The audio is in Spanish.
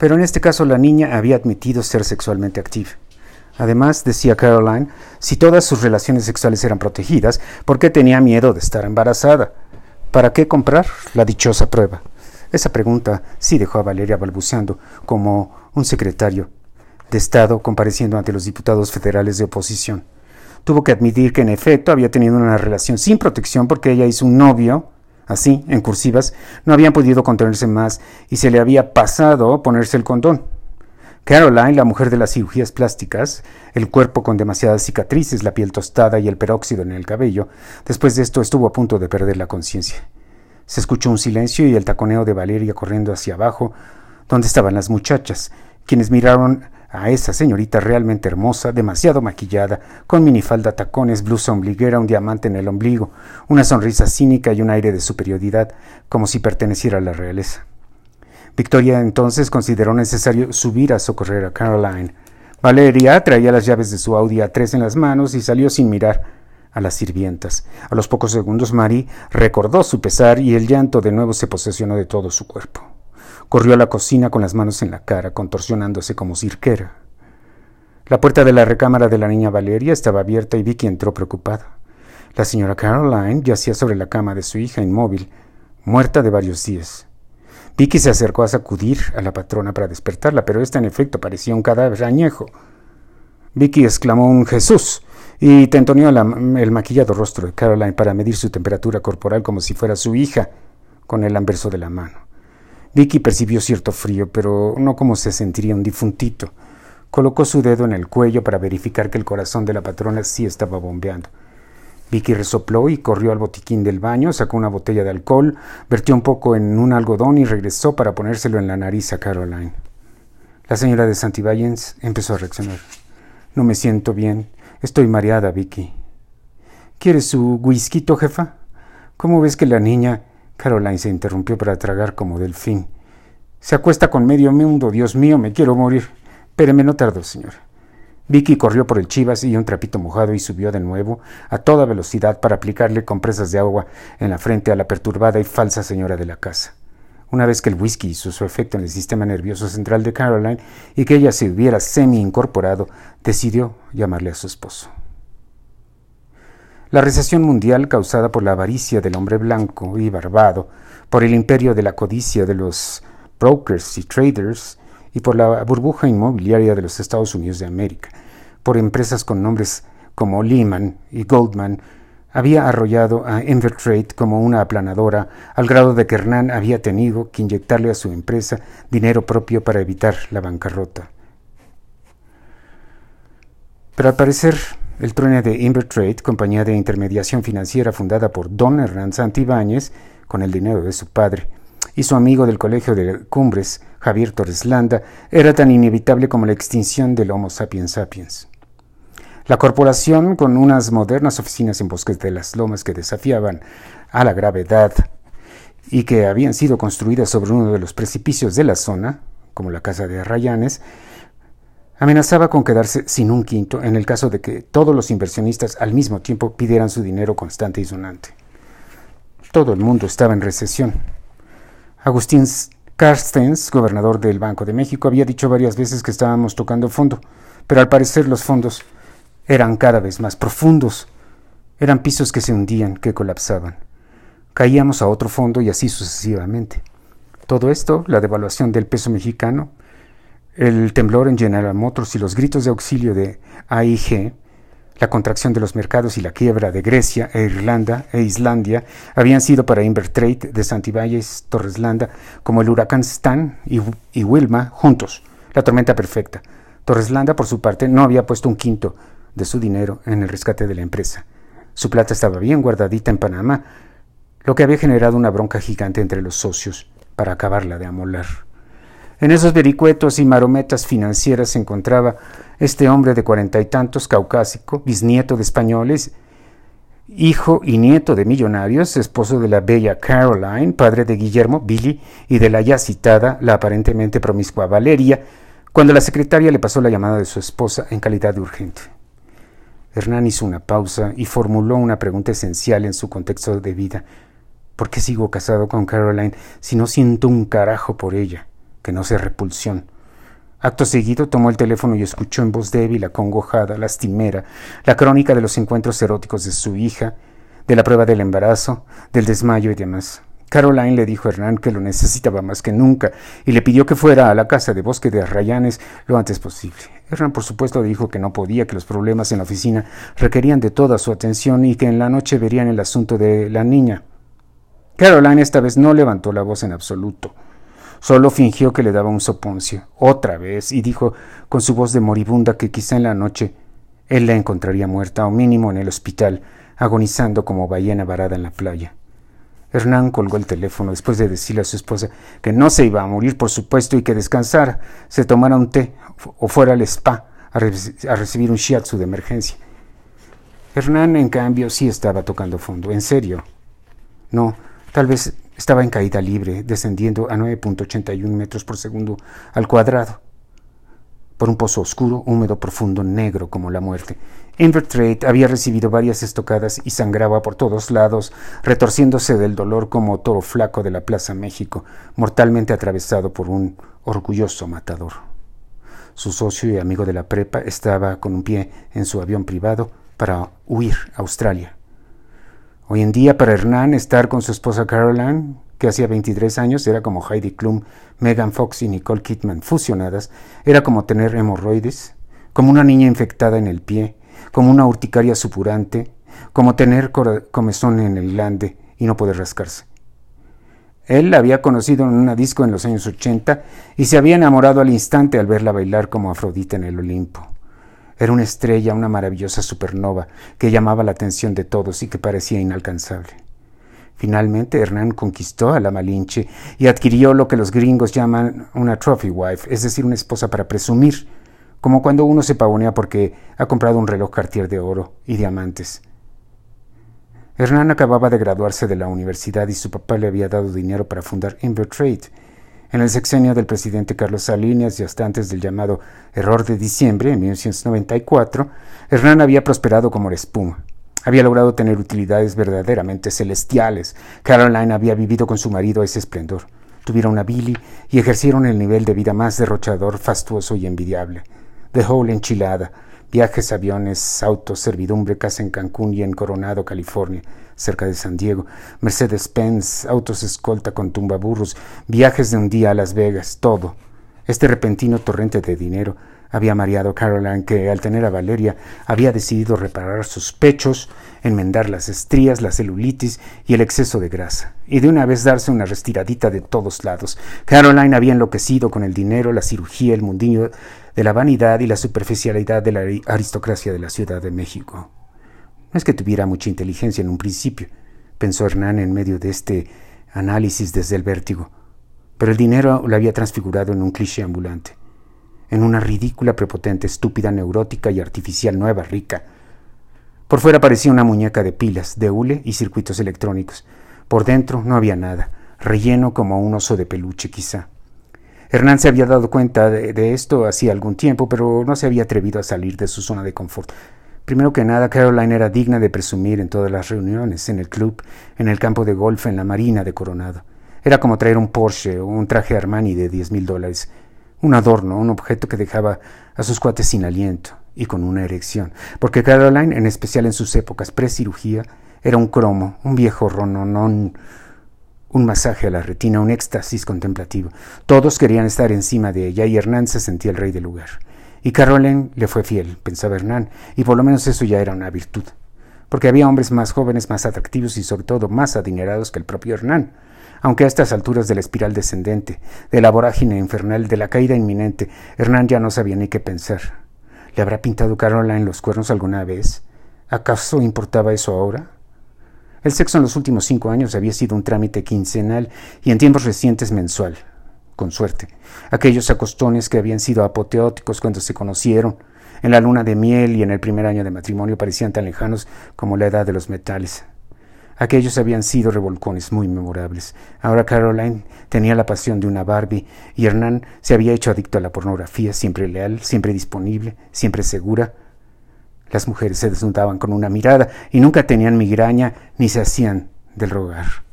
Pero en este caso la niña había admitido ser sexualmente activa. Además, decía Caroline, si todas sus relaciones sexuales eran protegidas, ¿por qué tenía miedo de estar embarazada? ¿Para qué comprar la dichosa prueba? Esa pregunta sí dejó a Valeria balbuceando, como un secretario de Estado compareciendo ante los diputados federales de oposición. Tuvo que admitir que en efecto había tenido una relación sin protección porque ella y su novio, así, en cursivas, no habían podido contenerse más y se le había pasado ponerse el condón. Caroline, la mujer de las cirugías plásticas, el cuerpo con demasiadas cicatrices, la piel tostada y el peróxido en el cabello, después de esto estuvo a punto de perder la conciencia. Se escuchó un silencio y el taconeo de Valeria corriendo hacia abajo, donde estaban las muchachas, quienes miraron a esa señorita realmente hermosa, demasiado maquillada, con minifalda, tacones, blusa ombliguera, un diamante en el ombligo, una sonrisa cínica y un aire de superioridad, como si perteneciera a la realeza. Victoria entonces consideró necesario subir a socorrer a Caroline. Valeria traía las llaves de su Audi A3 en las manos y salió sin mirar a las sirvientas. A los pocos segundos Mary recordó su pesar y el llanto de nuevo se posesionó de todo su cuerpo. Corrió a la cocina con las manos en la cara, contorsionándose como cirquera. La puerta de la recámara de la niña Valeria estaba abierta y Vicky entró preocupada. La señora Caroline yacía sobre la cama de su hija inmóvil, muerta de varios días. Vicky se acercó a sacudir a la patrona para despertarla, pero esta en efecto parecía un cadáver añejo. Vicky exclamó un Jesús y tentoneó el maquillado rostro de Caroline para medir su temperatura corporal como si fuera su hija, con el anverso de la mano. Vicky percibió cierto frío, pero no como se sentiría un difuntito. Colocó su dedo en el cuello para verificar que el corazón de la patrona sí estaba bombeando. Vicky resopló y corrió al botiquín del baño, sacó una botella de alcohol, vertió un poco en un algodón y regresó para ponérselo en la nariz a Caroline. La señora de Santibáñez empezó a reaccionar. No me siento bien. Estoy mareada, Vicky. ¿Quieres su whisky, jefa? ¿Cómo ves que la niña... Caroline se interrumpió para tragar como delfín. Se acuesta con medio mundo, Dios mío, me quiero morir. Péreme, no tardo, señora. Vicky corrió por el chivas y un trapito mojado y subió de nuevo a toda velocidad para aplicarle compresas de agua en la frente a la perturbada y falsa señora de la casa. Una vez que el whisky hizo su efecto en el sistema nervioso central de Caroline y que ella se hubiera semi-incorporado, decidió llamarle a su esposo. La recesión mundial causada por la avaricia del hombre blanco y barbado, por el imperio de la codicia de los brokers y traders, y por la burbuja inmobiliaria de los Estados Unidos de América, por empresas con nombres como Lehman y Goldman, había arrollado a Invertrade como una aplanadora, al grado de que Hernán había tenido que inyectarle a su empresa dinero propio para evitar la bancarrota. Pero al parecer, el truene de Invertrade, compañía de intermediación financiera fundada por Don Hernán Santibáñez, con el dinero de su padre, y su amigo del colegio de Cumbres, Javier Torres Landa, era tan inevitable como la extinción del Homo sapiens sapiens. La corporación, con unas modernas oficinas en Bosques de las Lomas que desafiaban a la gravedad y que habían sido construidas sobre uno de los precipicios de la zona, como la casa de Rayanes, amenazaba con quedarse sin un quinto en el caso de que todos los inversionistas al mismo tiempo pidieran su dinero constante y sonante. Todo el mundo estaba en recesión. Agustín Carstens, gobernador del Banco de México, había dicho varias veces que estábamos tocando fondo, pero al parecer los fondos eran cada vez más profundos. Eran pisos que se hundían, que colapsaban. Caíamos a otro fondo y así sucesivamente. Todo esto, la devaluación del peso mexicano, el temblor en General Motors y los gritos de auxilio de AIG, la contracción de los mercados y la quiebra de Grecia e Irlanda e Islandia habían sido para Invertrade de Santibáñez Torreslanda como el huracán Stan y, Wilma juntos, la tormenta perfecta. Torreslanda, por su parte, no había puesto un quinto de su dinero en el rescate de la empresa. Su plata estaba bien guardadita en Panamá, lo que había generado una bronca gigante entre los socios para acabarla de amolar. En esos vericuetos y marometas financieras se encontraba este hombre de cuarenta y tantos, caucásico, bisnieto de españoles, hijo y nieto de millonarios, esposo de la bella Caroline, padre de Guillermo, Billy, y de la ya citada, la aparentemente promiscua Valeria, cuando la secretaria le pasó la llamada de su esposa en calidad de urgente. Hernán hizo una pausa y formuló una pregunta esencial en su contexto de vida. ¿Por qué sigo casado con Caroline si no siento un carajo por ella? Que no sea repulsión. Acto seguido tomó el teléfono y escuchó en voz débil, acongojada, lastimera, la crónica de los encuentros eróticos de su hija, de la prueba del embarazo, del desmayo y demás. Caroline le dijo a Hernán que lo necesitaba más que nunca y le pidió que fuera a la casa de Bosque de Arrayanes lo antes posible. Hernán, por supuesto, dijo que no podía, que los problemas en la oficina requerían de toda su atención y que en la noche verían el asunto de la niña. Caroline esta vez no levantó la voz en absoluto. Solo fingió que le daba un soponcio, otra vez, y dijo con su voz de moribunda que quizá en la noche él la encontraría muerta o mínimo en el hospital, agonizando como ballena varada en la playa. Hernán colgó el teléfono después de decirle a su esposa que no se iba a morir, por supuesto, y que descansara, se tomara un té o fuera al spa a, a recibir un shiatsu de emergencia. Hernán, en cambio, sí estaba tocando fondo, en serio. No, tal vez estaba en caída libre, descendiendo a 9.81 metros por segundo al cuadrado, por un pozo oscuro, húmedo, profundo, negro como la muerte. Invertrade había recibido varias estocadas y sangraba por todos lados, retorciéndose del dolor como toro flaco de la Plaza México, mortalmente atravesado por un orgulloso matador. Su socio y amigo de la prepa estaba con un pie en su avión privado para huir a Australia. Hoy en día para Hernán estar con su esposa Caroline, que hacía 23 años era como Heidi Klum, Megan Fox y Nicole Kidman fusionadas, era como tener hemorroides, como una niña infectada en el pie, como una urticaria supurante, como tener comezón en el glande y no poder rascarse. Él la había conocido en una disco en los años 80 y se había enamorado al instante al verla bailar como Afrodita en el Olimpo. Era una estrella, una maravillosa supernova que llamaba la atención de todos y que parecía inalcanzable. Finalmente, Hernán conquistó a la Malinche y adquirió lo que los gringos llaman una trophy wife, es decir, una esposa para presumir, como cuando uno se pavonea porque ha comprado un reloj Cartier de oro y diamantes. Hernán acababa de graduarse de la universidad y su papá le había dado dinero para fundar Invertrade, en el sexenio del presidente Carlos Salinas y hasta antes del llamado error de diciembre, en 1994, Hernán había prosperado como la espuma. Había logrado tener utilidades verdaderamente celestiales. Caroline había vivido con su marido a ese esplendor. Tuvieron una Billy y ejercieron el nivel de vida más derrochador, fastuoso y envidiable. The Whole enchilada, viajes, aviones, autos, servidumbre, casa en Cancún y en Coronado, California cerca de San Diego, Mercedes-Benz, autos escolta con tumbaburros, viajes de un día a Las Vegas, todo. Este repentino torrente de dinero había mareado a Caroline, que al tener a Valeria había decidido reparar sus pechos, enmendar las estrías, la celulitis y el exceso de grasa, y de una vez darse una restiradita de todos lados. Caroline había enloquecido con el dinero, la cirugía, el mundillo de la vanidad y la superficialidad de la aristocracia de la Ciudad de México. No es que tuviera mucha inteligencia en un principio, pensó Hernán en medio de este análisis desde el vértigo, pero el dinero lo había transfigurado en un cliché ambulante, en una ridícula, prepotente, estúpida, neurótica y artificial nueva rica. Por fuera parecía una muñeca de pilas, de hule y circuitos electrónicos. Por dentro no había nada, relleno como un oso de peluche quizá. Hernán se había dado cuenta de, esto hacía algún tiempo, pero no se había atrevido a salir de su zona de confort. Primero que nada, Caroline era digna de presumir en todas las reuniones, en el club, en el campo de golf, en la marina de Coronado. Era como traer un Porsche o un traje Armani de diez mil dólares, un adorno, un objeto que dejaba a sus cuates sin aliento y con una erección, porque Caroline, en especial en sus épocas pre-cirugía, era un cromo, un viejo rononón, un masaje a la retina, un éxtasis contemplativo. Todos querían estar encima de ella y Hernán se sentía el rey del lugar. Y Caroline le fue fiel, pensaba Hernán, y por lo menos eso ya era una virtud, porque había hombres más jóvenes, más atractivos y sobre todo más adinerados que el propio Hernán, aunque a estas alturas de la espiral descendente, de la vorágine infernal, de la caída inminente, Hernán ya no sabía ni qué pensar. ¿Le habrá pintado Caroline los cuernos alguna vez? ¿Acaso importaba eso ahora? El sexo en los últimos cinco años había sido un trámite quincenal y en tiempos recientes mensual con suerte. Aquellos acostones que habían sido apoteóticos cuando se conocieron, en la luna de miel y en el primer año de matrimonio parecían tan lejanos como la edad de los metales. Aquellos habían sido revolcones muy memorables. Ahora Caroline tenía la pasión de una Barbie y Hernán se había hecho adicto a la pornografía, siempre leal, siempre disponible, siempre segura. Las mujeres se desnudaban con una mirada y nunca tenían migraña ni se hacían del rogar.